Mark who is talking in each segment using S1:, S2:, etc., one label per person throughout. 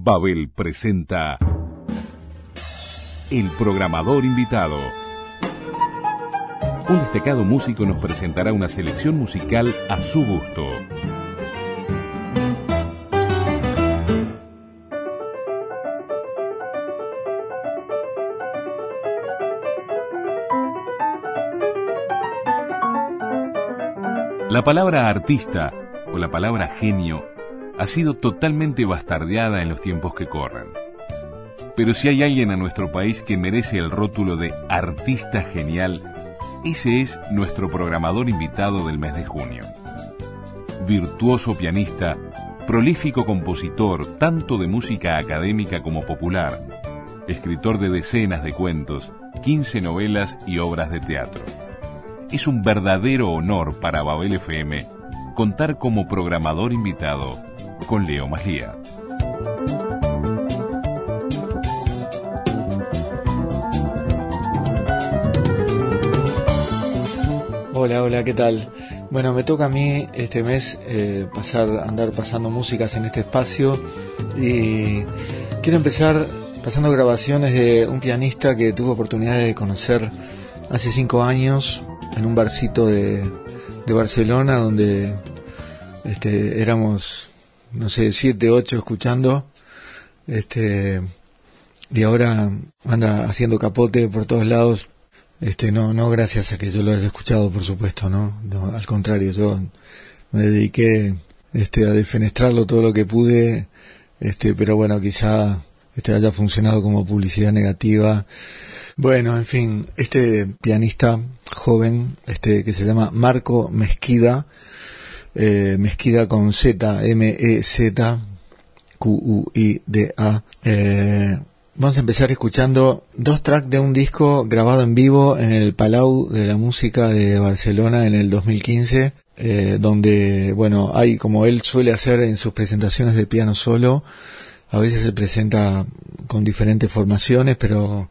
S1: Babel presenta El programador invitado. Un destacado músico nos presentará una selección musical a su gusto. La palabra artista o la palabra genio ha sido totalmente bastardeada en los tiempos que corren. Pero si hay alguien a nuestro país que merece el rótulo de artista genial, ese es nuestro programador invitado del mes de junio. Virtuoso pianista, prolífico compositor tanto de música académica como popular, escritor de decenas de cuentos, 15 novelas y obras de teatro es un verdadero honor para Babel FM contar como programador invitado con Leo Magía.
S2: Hola, hola, ¿qué tal? Bueno, me toca a mí este mes eh, pasar, andar pasando músicas en este espacio y quiero empezar pasando grabaciones de un pianista que tuve oportunidad de conocer hace cinco años en un barcito de, de Barcelona donde este, éramos, no sé, siete, ocho escuchando, este, y ahora anda haciendo capote por todos lados, este, no, no gracias a que yo lo haya escuchado, por supuesto, no, al contrario, yo me dediqué, este, a defenestrarlo todo lo que pude, este, pero bueno, quizá, este, haya funcionado como publicidad negativa, bueno, en fin, este pianista joven, este que se llama Marco Mezquida, eh, Mezquida con Z, M-E-Z, Q-U-I-D-A. Eh, vamos a empezar escuchando dos tracks de un disco grabado en vivo en el Palau de la Música de Barcelona en el 2015, eh, donde, bueno, hay como él suele hacer en sus presentaciones de piano solo, a veces se presenta con diferentes formaciones, pero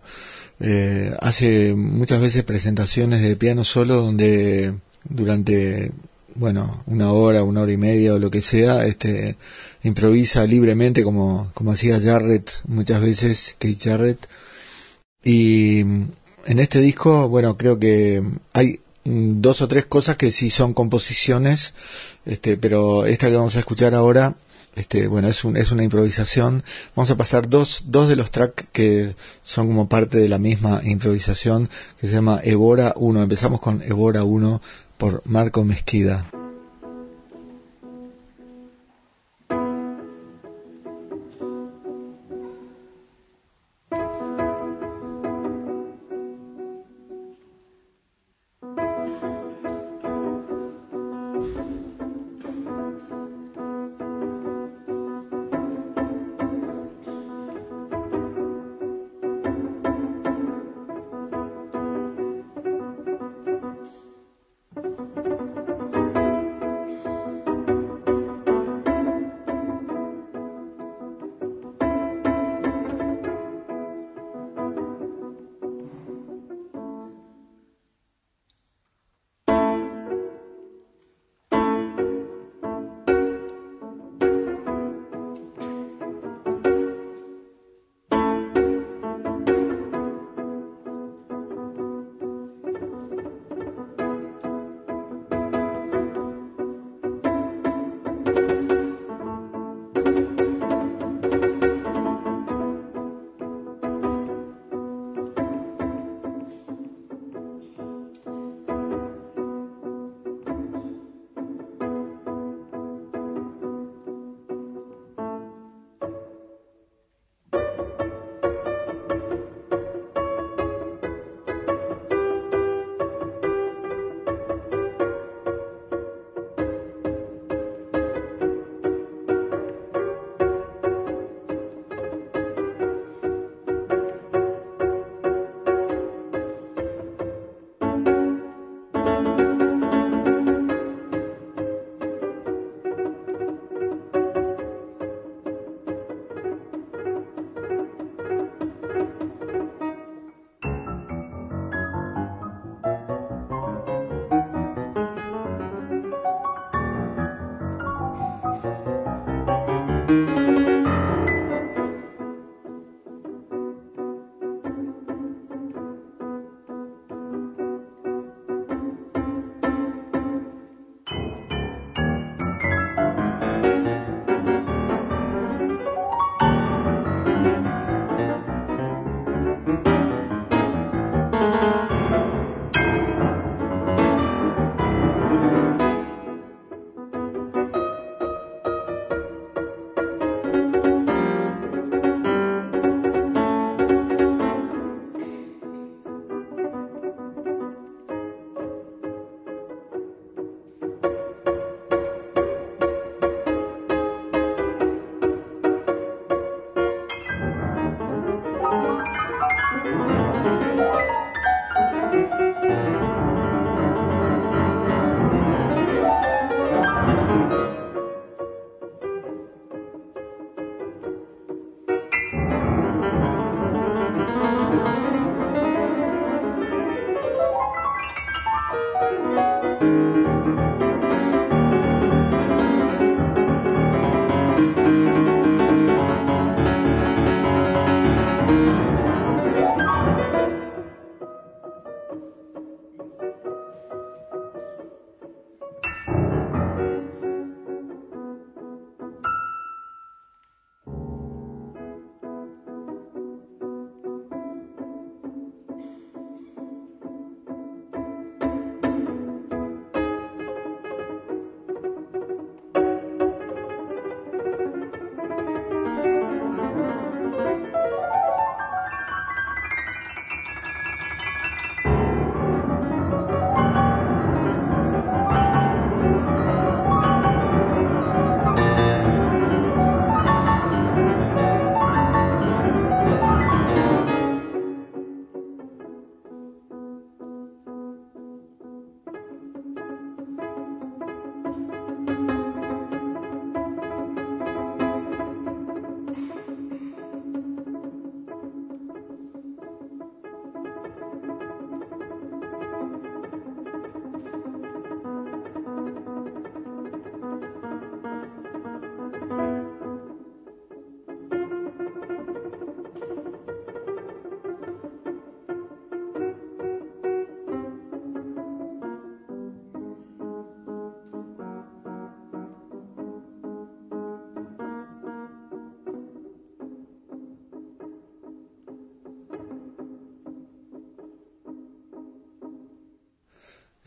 S2: eh, hace muchas veces presentaciones de piano solo donde durante bueno una hora una hora y media o lo que sea este improvisa libremente como como hacía Jarrett muchas veces Keith Jarrett y en este disco bueno creo que hay dos o tres cosas que sí son composiciones este pero esta que vamos a escuchar ahora este, bueno, es, un, es una improvisación. Vamos a pasar dos, dos de los tracks que son como parte de la misma improvisación que se llama Evora 1. Empezamos con Evora 1 por Marco Mezquida.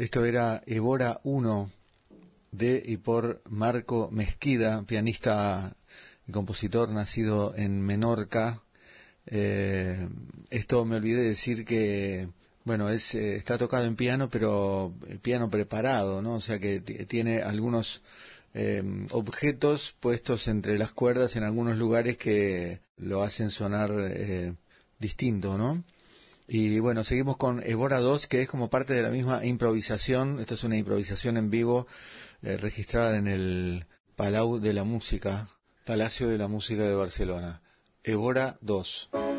S2: Esto era Evora 1 de y por Marco Mezquida, pianista y compositor nacido en Menorca. Eh, esto me olvidé de decir que, bueno, es, eh, está tocado en piano, pero piano preparado, ¿no? O sea que tiene algunos eh, objetos puestos entre las cuerdas en algunos lugares que lo hacen sonar distinto, ¿no? Y bueno, seguimos con Evora 2, que es como parte de la misma improvisación. Esta es una improvisación en vivo eh, registrada en el Palau de la Música, Palacio de la Música de Barcelona. Evora 2.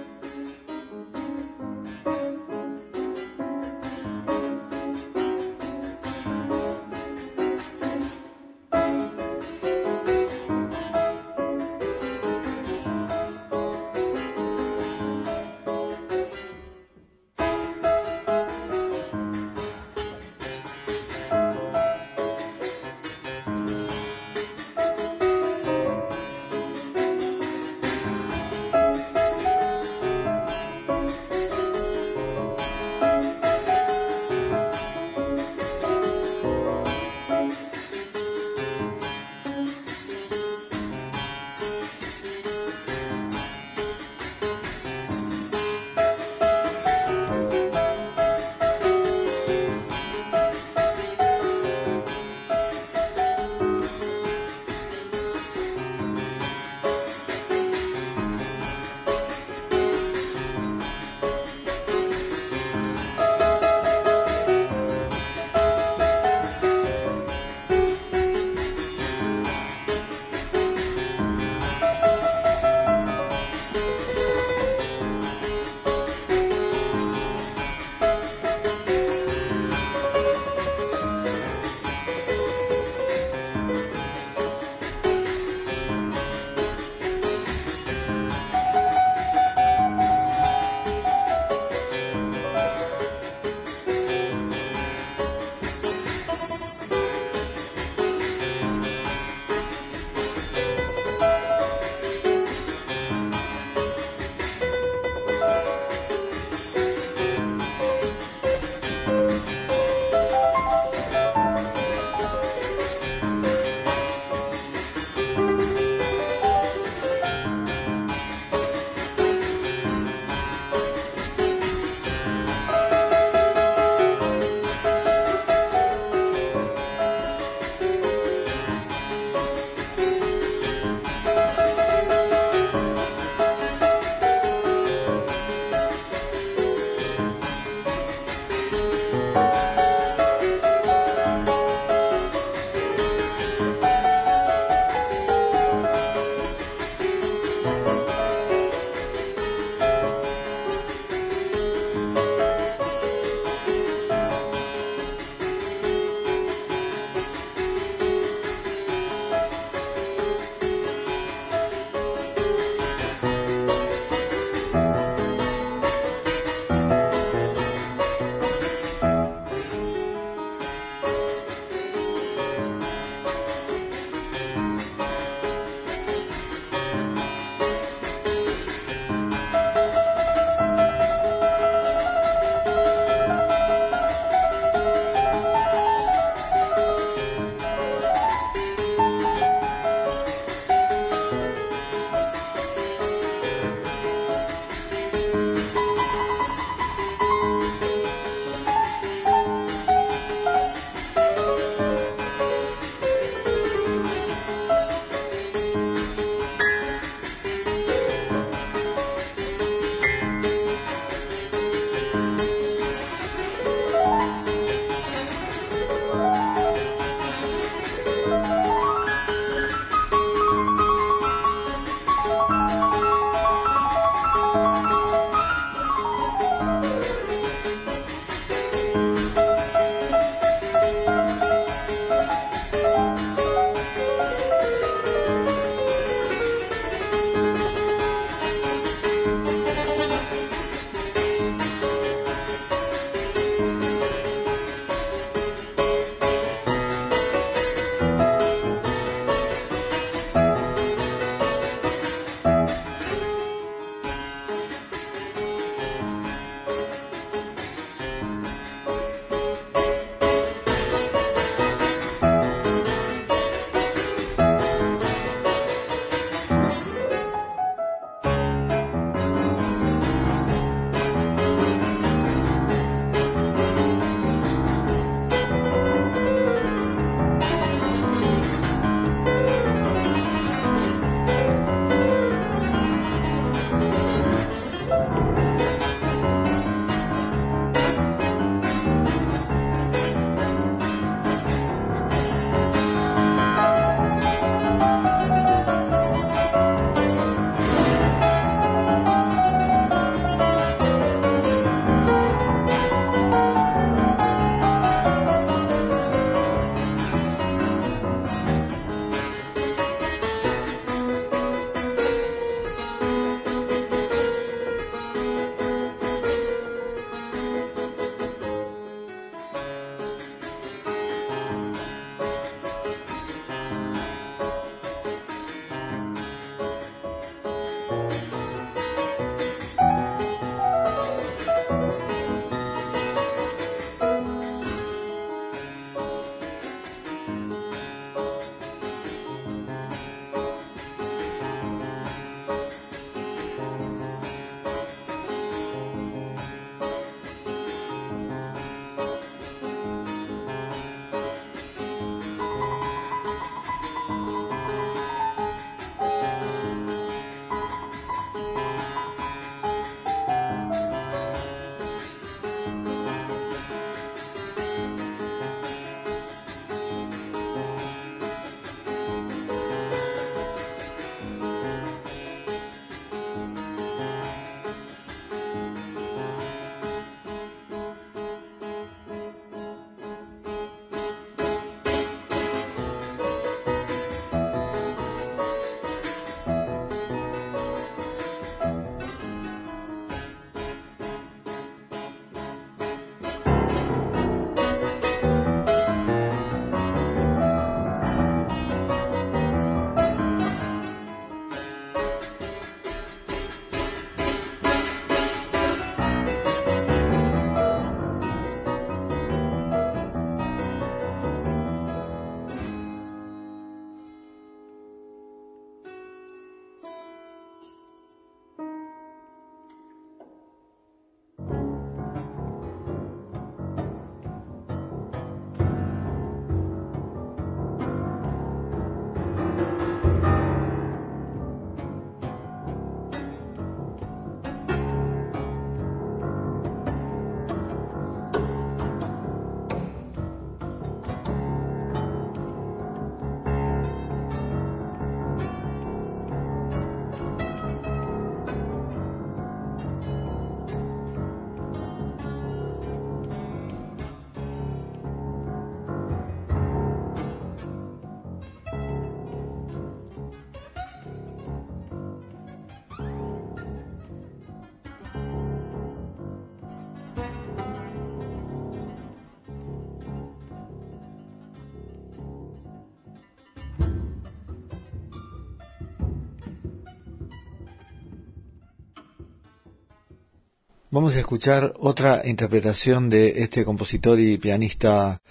S2: Vamos a escuchar otra interpretación de este compositor y pianista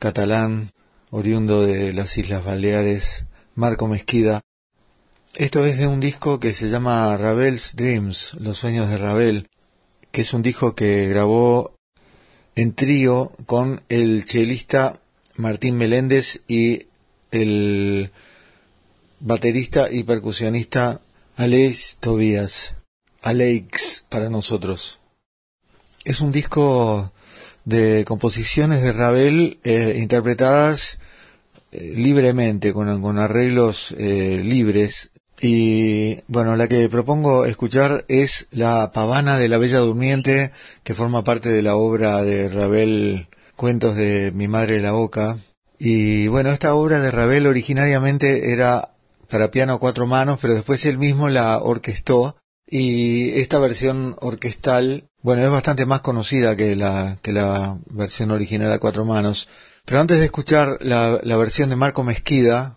S2: catalán, oriundo de las Islas Baleares, Marco Mezquida. Esto es de un disco que se llama Ravel's Dreams, Los Sueños de Ravel, que es un disco que grabó en trío con el chelista Martín Meléndez y el baterista y percusionista Aleix Tobías. Alex para nosotros. Es un disco de composiciones de Ravel eh, interpretadas eh, libremente, con, arreglos eh, libres. Y bueno, la que propongo escuchar es La Pavana de la Bella Durmiente, que forma parte de la obra de Ravel Cuentos de mi madre la boca. Y bueno, esta obra de Ravel originariamente era para piano a cuatro manos, pero después él mismo la orquestó y esta versión orquestal, bueno, es bastante más conocida que la, que la versión original a cuatro manos. Pero antes de escuchar la, la versión de Marco Mezquida,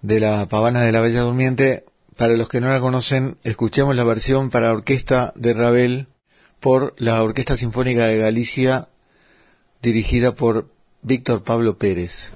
S2: de la Pavana de la Bella Durmiente, para los que no la conocen, escuchemos la versión para orquesta de Ravel por la Orquesta Sinfónica de Galicia, dirigida por Víctor Pablo Pérez.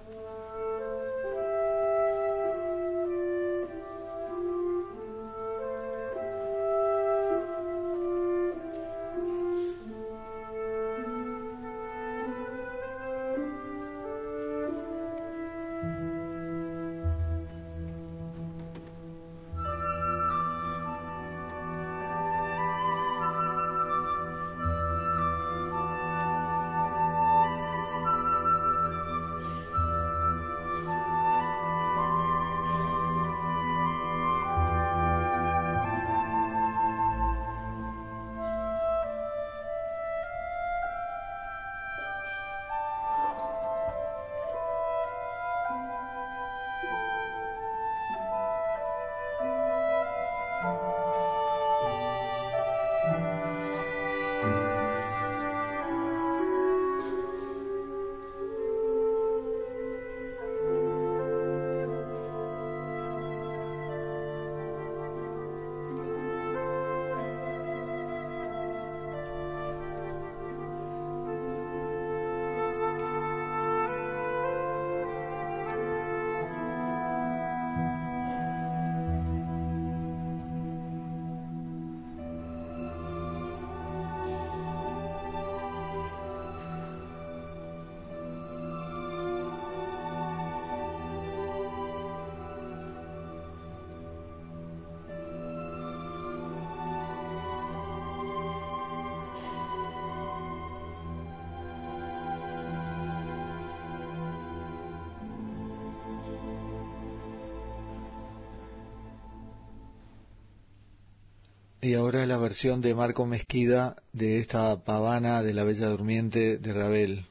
S2: Y ahora la versión de Marco Mezquida de esta pavana de la Bella Durmiente de Ravel.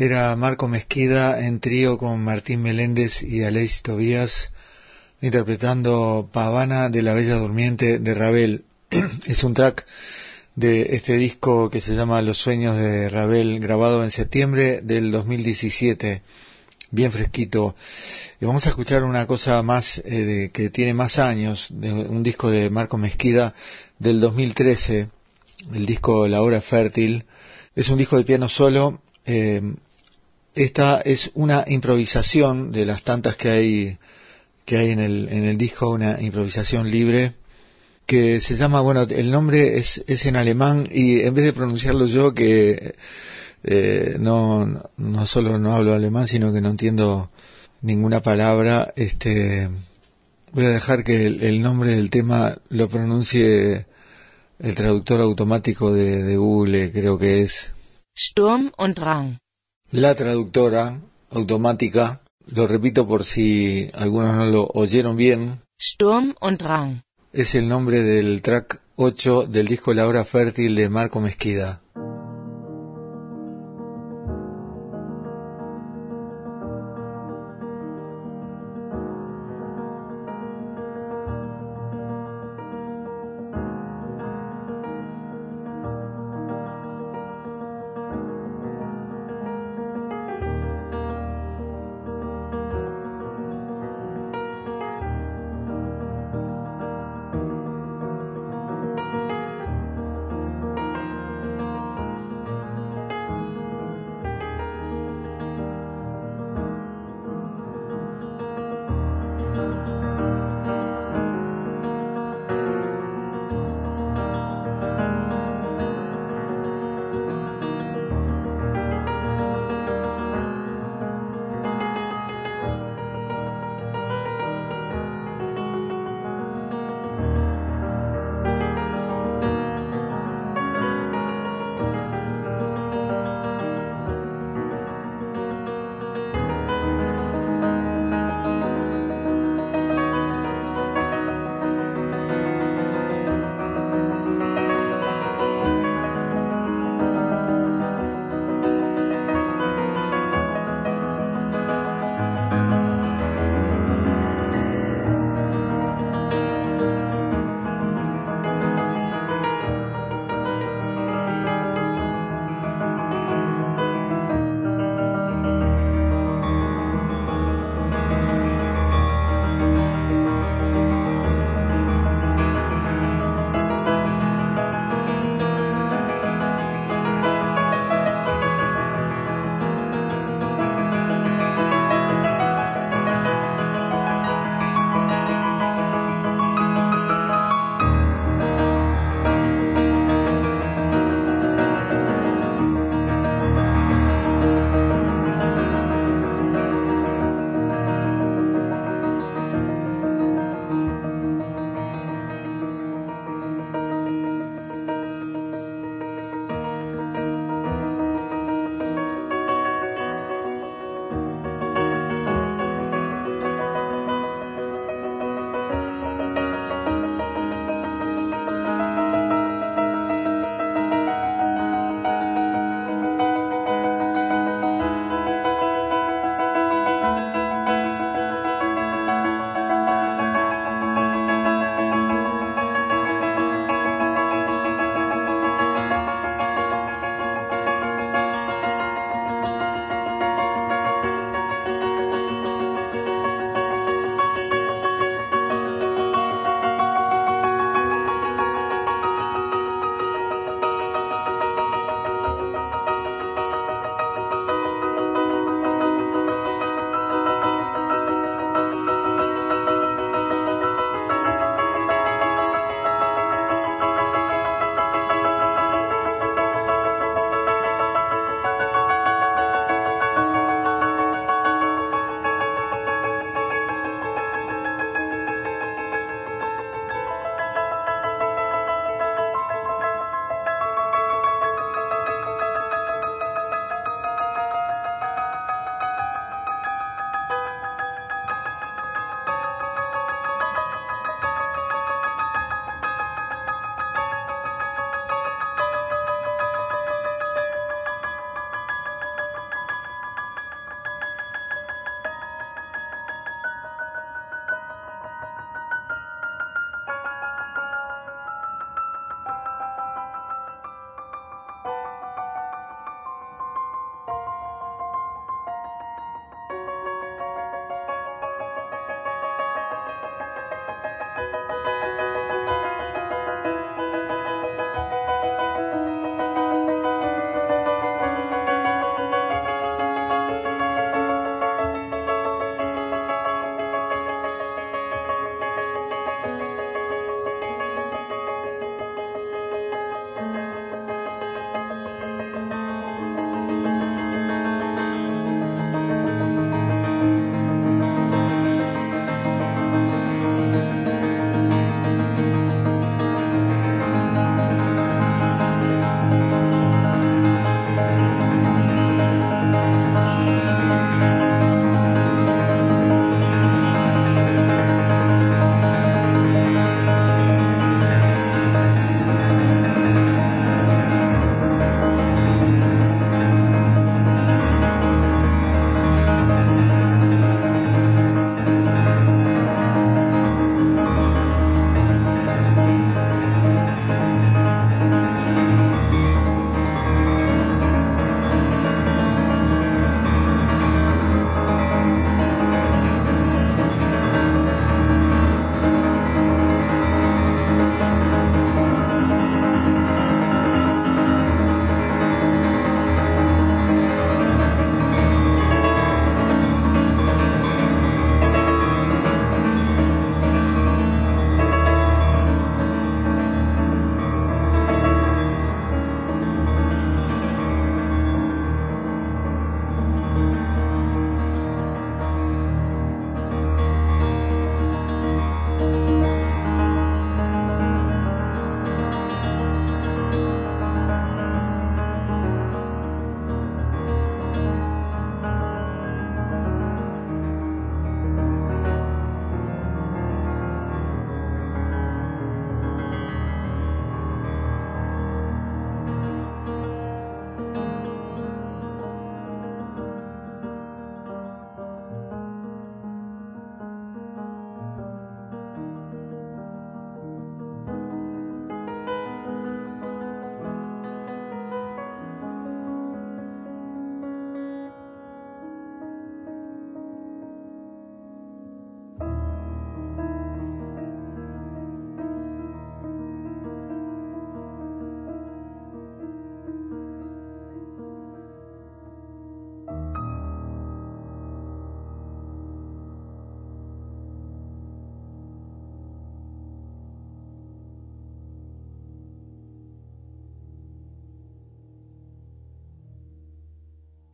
S2: Era Marco Mezquida en trío con Martín Meléndez y Aleix Tobías interpretando Pavana de la Bella Durmiente de Ravel. es un track de este disco que se llama Los Sueños de Ravel, grabado en septiembre del 2017, bien fresquito. Y vamos a escuchar una cosa más eh, de, que tiene más años, de un disco de Marco Mezquida del 2013, el disco La Hora Fértil. Es un disco de piano solo. Eh, esta es una improvisación de las tantas que hay que hay en el, en el disco, una improvisación libre que se llama, bueno, el nombre es, es en alemán y en vez de pronunciarlo yo que eh, no, no solo no hablo alemán, sino que no entiendo ninguna palabra, este, voy a dejar que el, nombre del tema lo pronuncie el traductor automático de, de Google, creo que es
S3: Sturm und Drang.
S2: La traductora automática, lo repito por si algunos no lo oyeron bien.
S3: Sturm und Drang.
S2: Es el nombre del track 8 del disco La Hora Fértil de Marco Mezquida.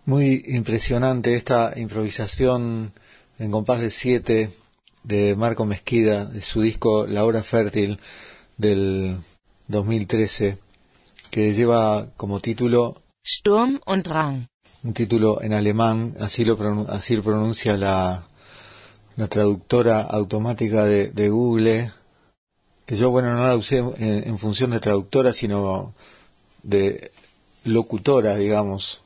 S2: Muy impresionante esta improvisación en compás de siete de Marco Mezquida, de su disco La Hora Fértil del 2013, que lleva como título
S3: Sturm und Drang.
S2: un título en alemán, así lo, pronun- así lo pronuncia la, la traductora automática de, de Google, que yo, bueno, no la usé en, en función de traductora, sino de locutora, digamos.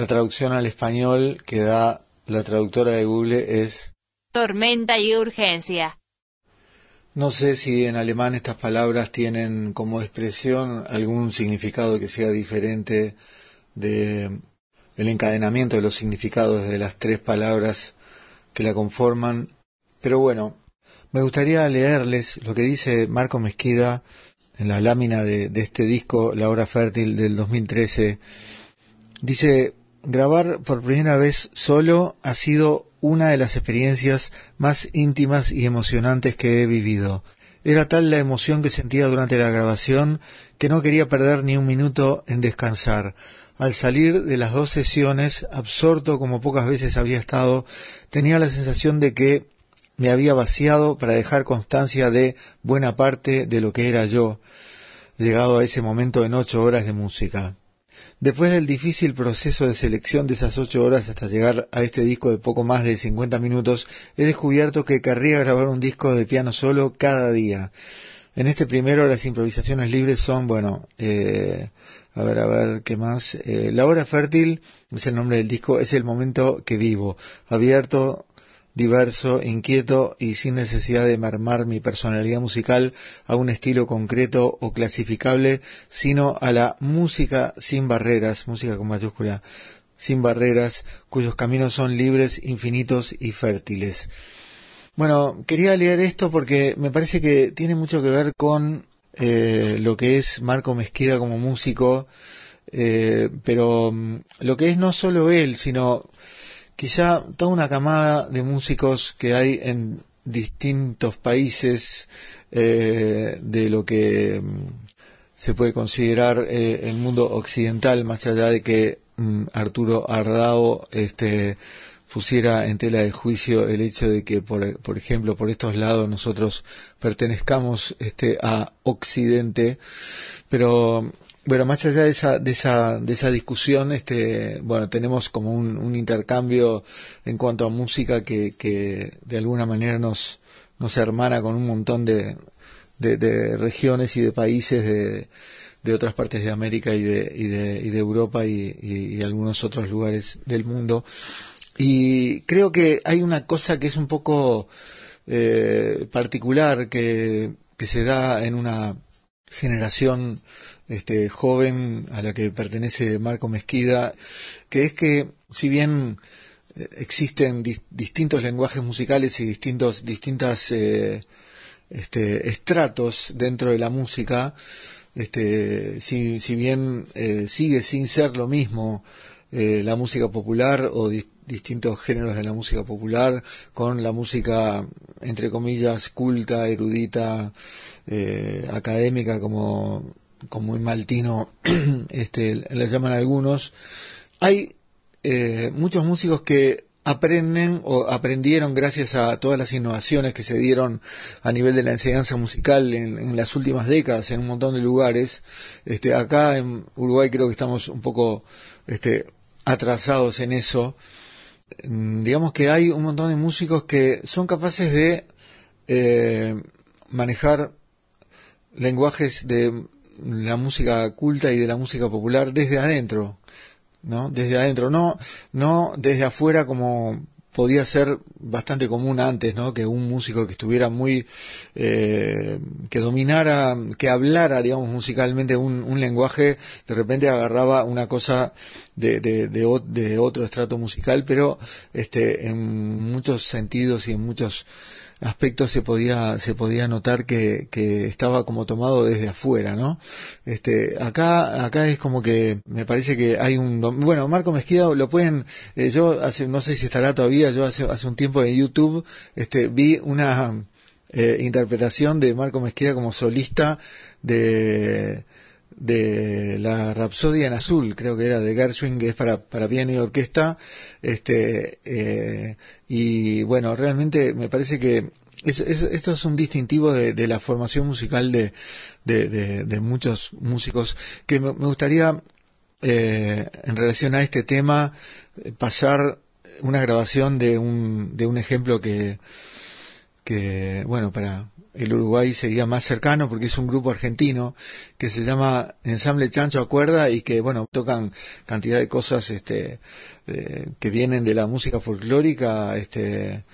S2: La traducción al español que da la traductora de Google es,
S4: Tormenta y urgencia.
S2: no sé si en alemán estas palabras tienen como expresión algún significado que sea diferente de el encadenamiento de los significados de las tres palabras que la conforman. Pero bueno, me gustaría leerles lo que dice Marco Mezquida en la lámina de, de este disco, La Hora Fértil del 2013. Dice, grabar por primera vez solo ha sido una de las experiencias más íntimas y emocionantes que he vivido. Era tal la emoción que sentía durante la grabación que no quería perder ni un minuto en descansar. Al salir de las dos sesiones, absorto como pocas veces había estado, tenía la sensación de que me había vaciado para dejar constancia de buena parte de lo que era yo, llegado a ese momento en ocho horas de música. Después del difícil proceso de selección de esas ocho horas hasta llegar a este disco de poco más de 50 minutos, he descubierto que querría grabar un disco de piano solo cada día. En este primero las improvisaciones libres son, bueno, eh, a ver, a ver, ¿qué más? Eh, la hora fértil es el nombre del disco, es el momento que vivo, abierto, diverso, inquieto y sin necesidad de mermar mi personalidad musical a un estilo concreto o clasificable, sino a la música sin barreras, música con mayúscula, sin barreras, cuyos caminos son libres, infinitos y fértiles. Bueno, quería leer esto porque me parece que tiene mucho que ver con eh, lo que es Marco Mezquida como músico, eh, pero mm, lo que es no solo él, sino quizá toda una camada de músicos que hay en distintos países eh, de lo que mm, se puede considerar eh, el mundo occidental, más allá de que mm, Arturo Ardao este, pusiera en tela de juicio el hecho de que, por, por ejemplo, por estos lados nosotros pertenezcamos este, a Occidente, pero bueno, más allá de esa, de esa, de esa discusión, este, bueno, tenemos como un, un intercambio en cuanto a música que, que de alguna manera nos, nos hermana con un montón de, de, regiones y de países de, de otras partes de América y de, y de, y de Europa y, y, y algunos otros lugares del mundo. Y creo que hay una cosa que es un poco eh, particular que, que se da en una generación este, joven a la que pertenece Marco Mezquida, que es que si bien eh, existen di distintos lenguajes musicales y distintos distintas eh, este, estratos dentro de la música, este, si, si bien eh, sigue sin ser lo mismo eh, la música popular o di distintos géneros de la música popular con la música entre comillas culta, erudita, eh, académica como como en maltino este, le llaman algunos, hay eh, muchos músicos que aprenden o aprendieron gracias a todas las innovaciones que se dieron a nivel de la enseñanza musical en, las últimas décadas en un montón de lugares. Este, acá en Uruguay creo que estamos un poco este, atrasados en eso. Mm, Digamos que hay un montón de músicos que son capaces de eh, manejar lenguajes de la música culta y de la música popular desde adentro, ¿no? Desde adentro, no, no desde afuera como podía ser bastante común antes, ¿no? Que un músico que estuviera muy, eh, que dominara, que hablara, digamos, musicalmente un, un lenguaje, de repente agarraba una cosa de, de, de, otro estrato musical, pero este, en muchos sentidos y en muchos aspectos se podía se podía notar que, que estaba como tomado desde afuera no este acá acá es como que me parece que hay un bueno Marco Mezquida lo pueden eh, yo hace no sé si estará todavía yo hace hace un tiempo en YouTube este vi una eh, interpretación de Marco Mezquida como solista de de la Rapsodia en Azul, creo que era de Gershwin, que es para, para piano y orquesta, este, eh, y bueno, realmente me parece que esto es un distintivo de, la formación musical de, de, muchos músicos que me, gustaría, eh, en relación a este tema, pasar una grabación de un, de un ejemplo que, que, bueno, para el Uruguay sería más cercano porque es un grupo argentino que se llama Ensamble Chancho a Cuerda y que, bueno, tocan cantidad de cosas, este, eh, que vienen de la música folclórica, este,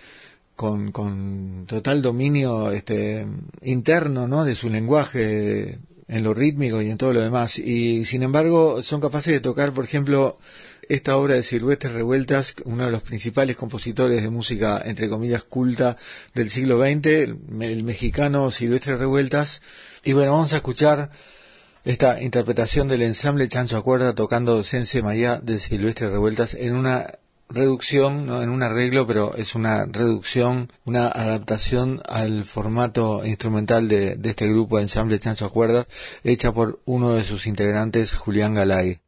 S2: con, con total dominio este, interno ¿no? de su lenguaje en lo rítmico y en todo lo demás. Y sin embargo son capaces de tocar, por ejemplo, esta obra de Silvestre Revueltas, uno de los principales compositores de música, entre comillas, culta del siglo XX, el, mexicano Silvestre Revueltas. Y bueno, vamos a escuchar esta interpretación del ensamble Chancho Acuerda tocando Sense Maya de Silvestre Revueltas en una reducción, no en un arreglo, pero es una reducción, una adaptación al formato instrumental de, de este grupo de ensamble Chancho Cuerdas, hecha por uno de sus integrantes, Julián Galay.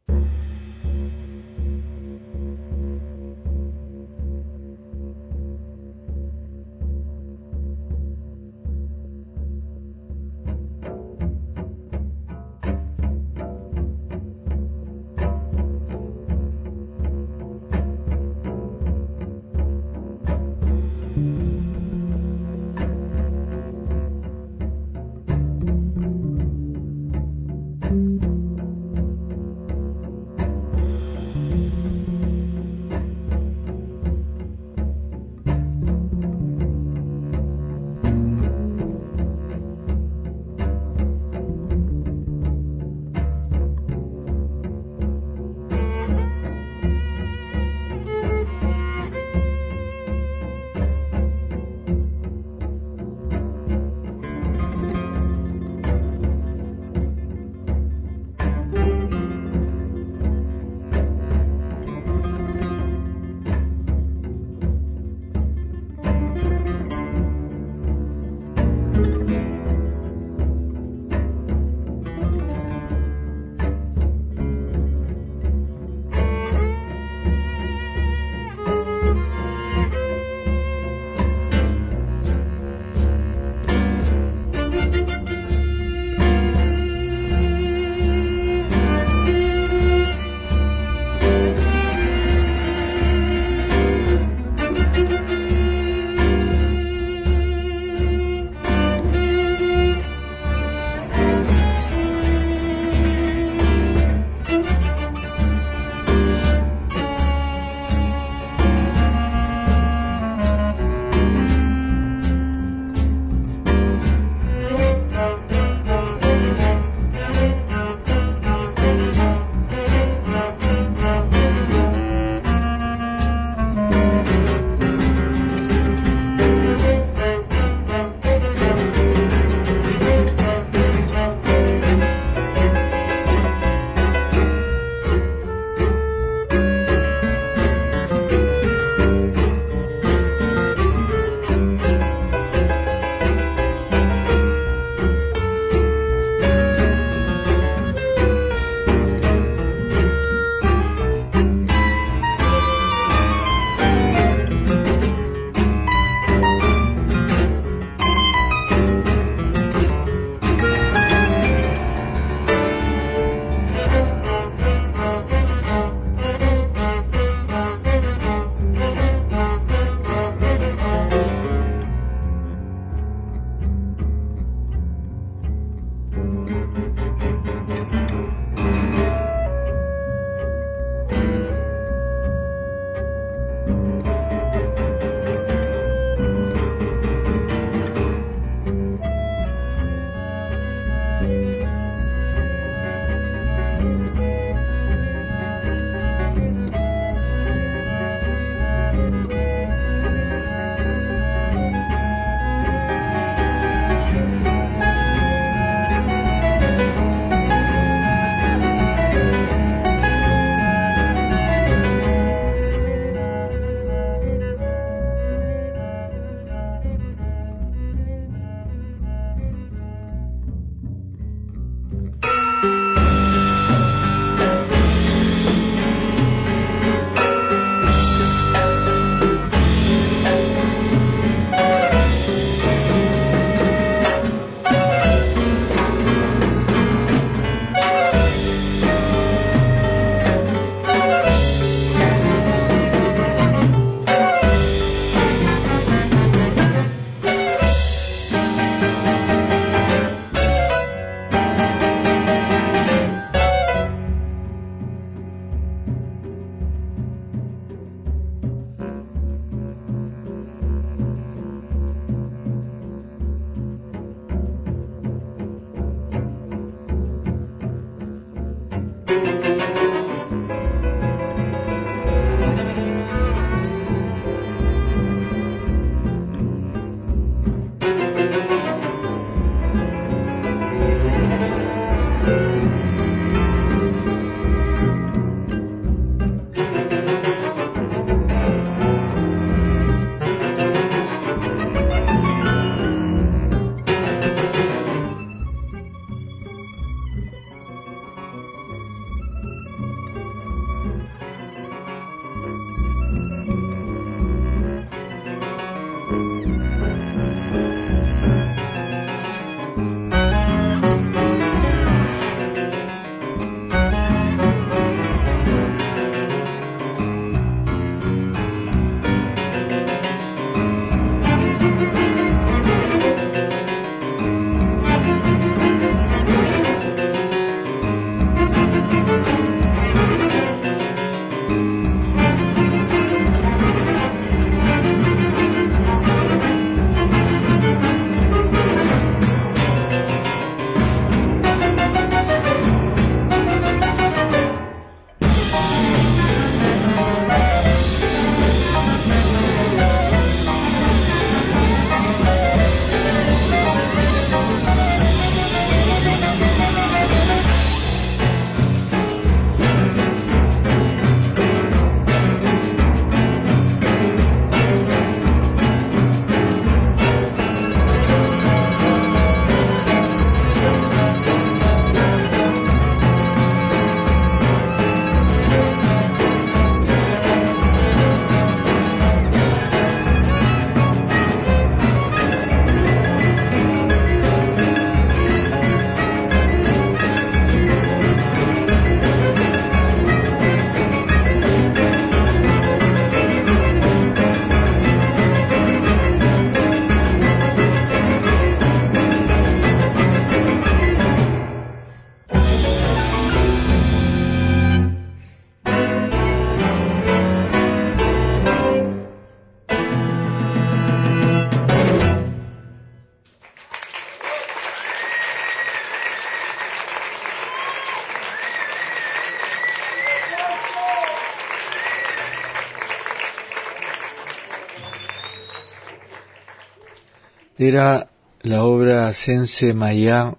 S5: Era la obra Sense Maya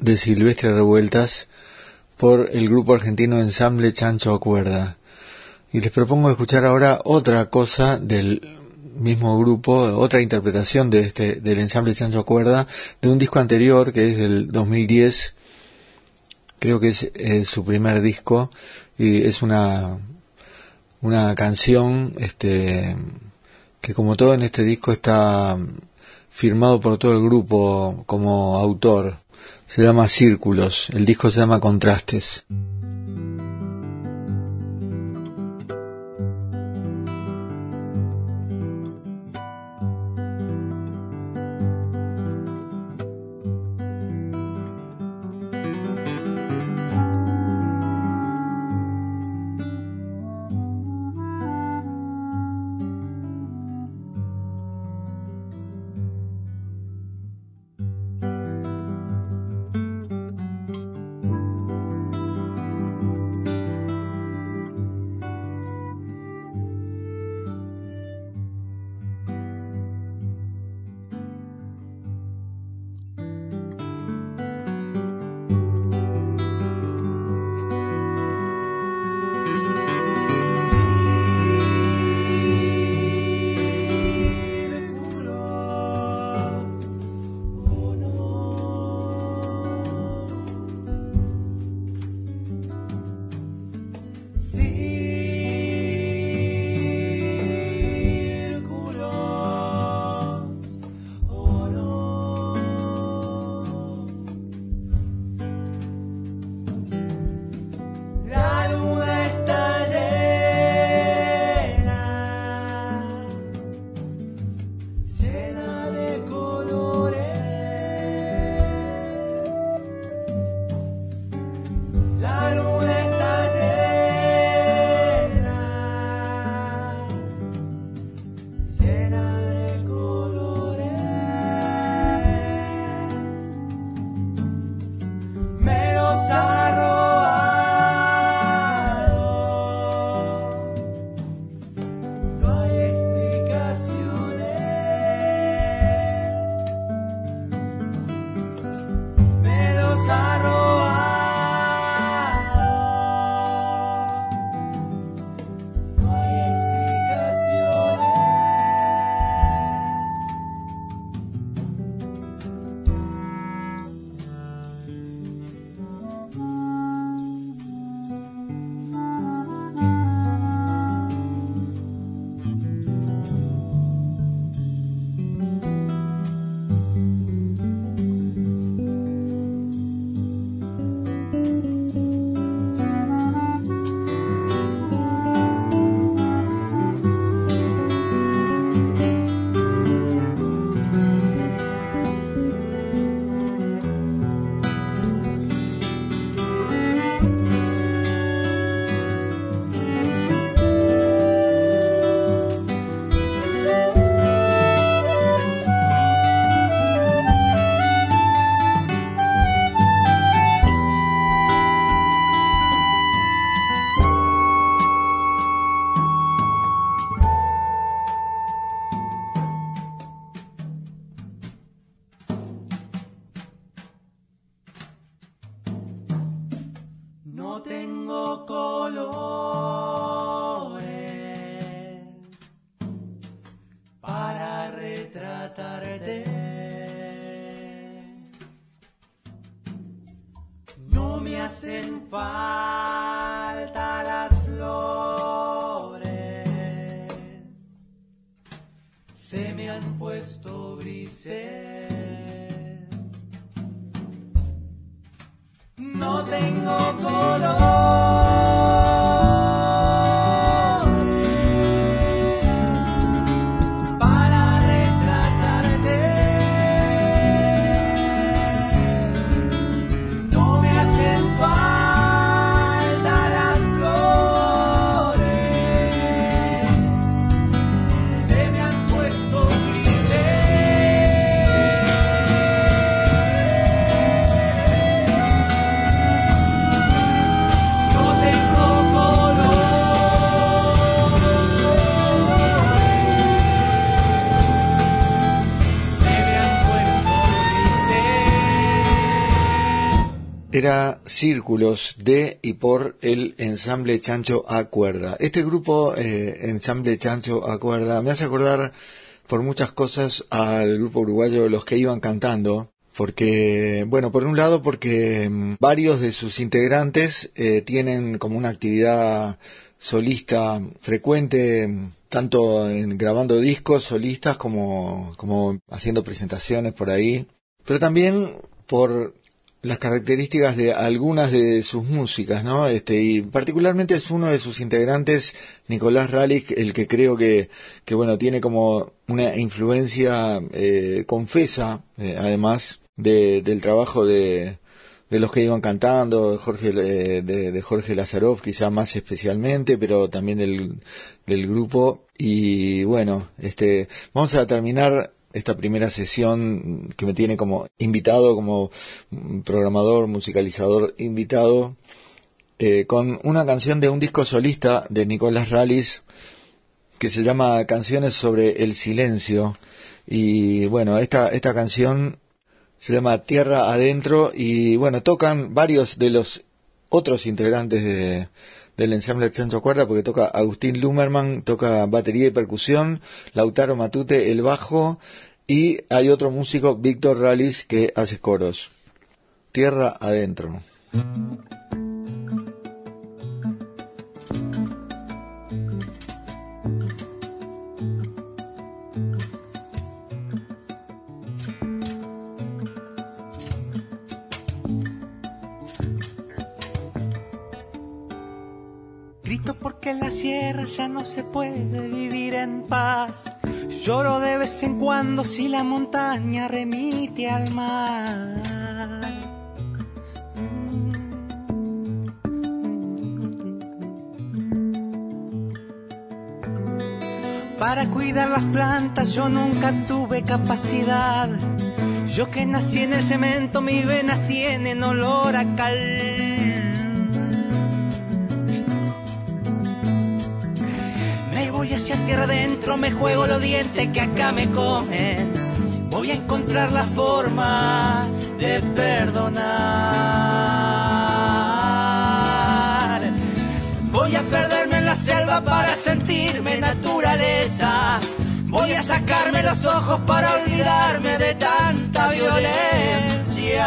S5: de Silvestre Revueltas por el grupo argentino Ensamble Chancho a Cuerda. Y les propongo escuchar ahora otra cosa del mismo grupo, otra interpretación de este, del ensamble Chancho Cuerda, de un disco anterior que es del 2010, creo que es, es su primer disco, y es una, una canción, este, que como todo en este disco está firmado por todo el grupo como autor. Se llama Círculos, el disco se llama Contrastes.
S2: Círculos de y por el ensamble Chancho a cuerda. Este grupo, eh, ensamble Chancho a cuerda, me hace acordar por muchas cosas al grupo uruguayo Los que iban cantando, porque, bueno, por un lado porque mm, varios de sus integrantes eh, tienen como una actividad solista frecuente, mm, tanto en grabando discos solistas como, como haciendo presentaciones por ahí, pero también por las características de algunas de sus músicas, ¿no? Este, y particularmente es uno de sus integrantes, Nicolás Ralic, el que creo que, que bueno, tiene como una influencia eh, confesa, eh, además, de, del trabajo de, de los que iban cantando, Jorge, eh, de, de, Jorge Lazarov quizá más especialmente, pero también del, del grupo. Y bueno, este, vamos a terminar esta primera sesión que me tiene como invitado, como programador, musicalizador invitado, eh, con una canción de un disco solista de Nicolás Rallis que se llama Canciones sobre el silencio. Y bueno, esta, esta canción se llama Tierra Adentro y bueno, tocan varios de los otros integrantes de, del ensamble Centro Cuerda porque toca Agustín Lumerman, toca batería y percusión, Lautaro Matute el bajo y hay otro músico, Víctor Ralis, que hace coros. Tierra adentro.
S5: Ya no se puede vivir en paz. Lloro de vez en cuando si la montaña remite al mar. Para cuidar las plantas yo nunca tuve capacidad. Yo que nací en el cemento, mis venas tienen olor a cal. Tierra adentro, me juego los dientes que acá me comen. Voy a encontrar la forma de perdonar. Voy a perderme en la selva para sentirme naturaleza. Voy a sacarme los ojos para olvidarme de tanta violencia.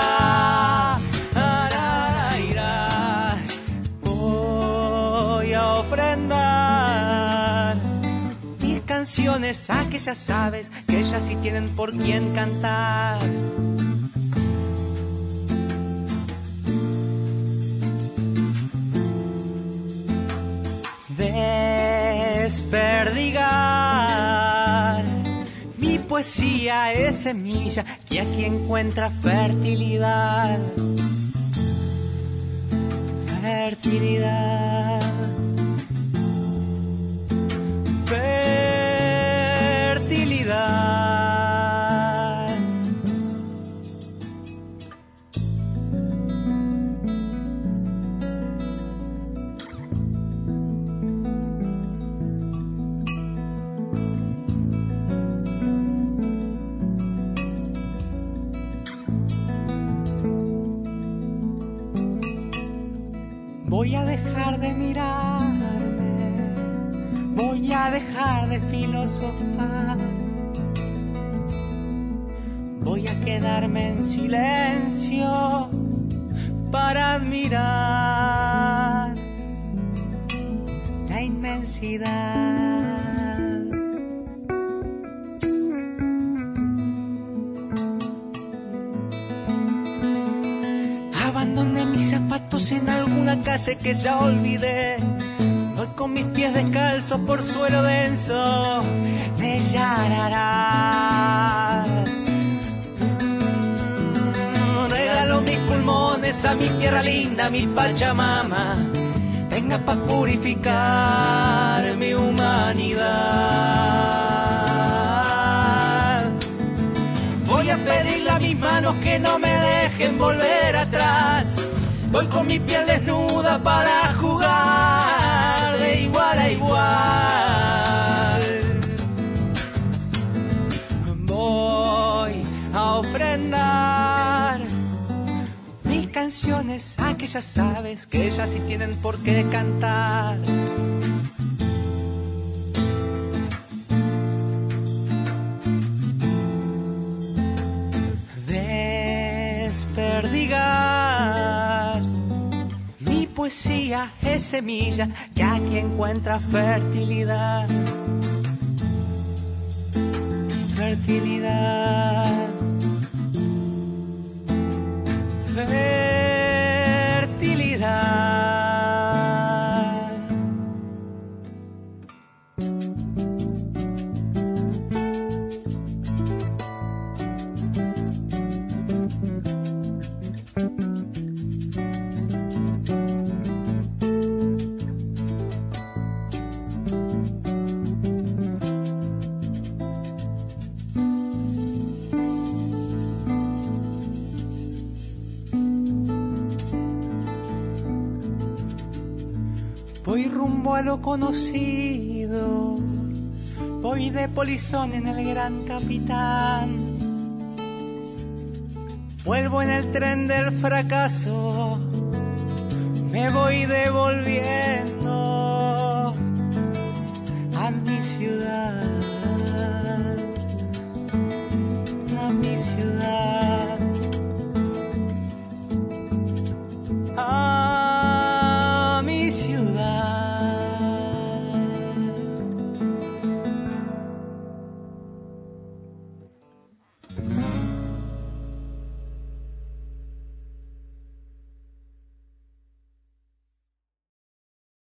S5: A que ya sabes que ellas sí tienen por quién cantar. Desperdigar mi poesía es semilla que aquí encuentra fertilidad. Fertilidad. Ya olvidé. Voy con mis pies descalzos por suelo denso de yararás. Regalo mis pulmones a mi tierra linda, mi pachamama. Venga pa' purificar mi humanidad. Voy a pedirle a mis manos que no me dejen volver atrás. Voy con mi piel desnuda para jugar de igual a igual. Voy a ofrendar mi Mil canciones, aquellas sabes que ellas sí tienen por qué cantar. Poesía es semilla que aquí encuentra fertilidad. Fertilidad. Fertilidad. Conocido. Voy de polizón en el gran capitán. Vuelvo en el tren del fracaso. Me voy devolviendo a mi ciudad.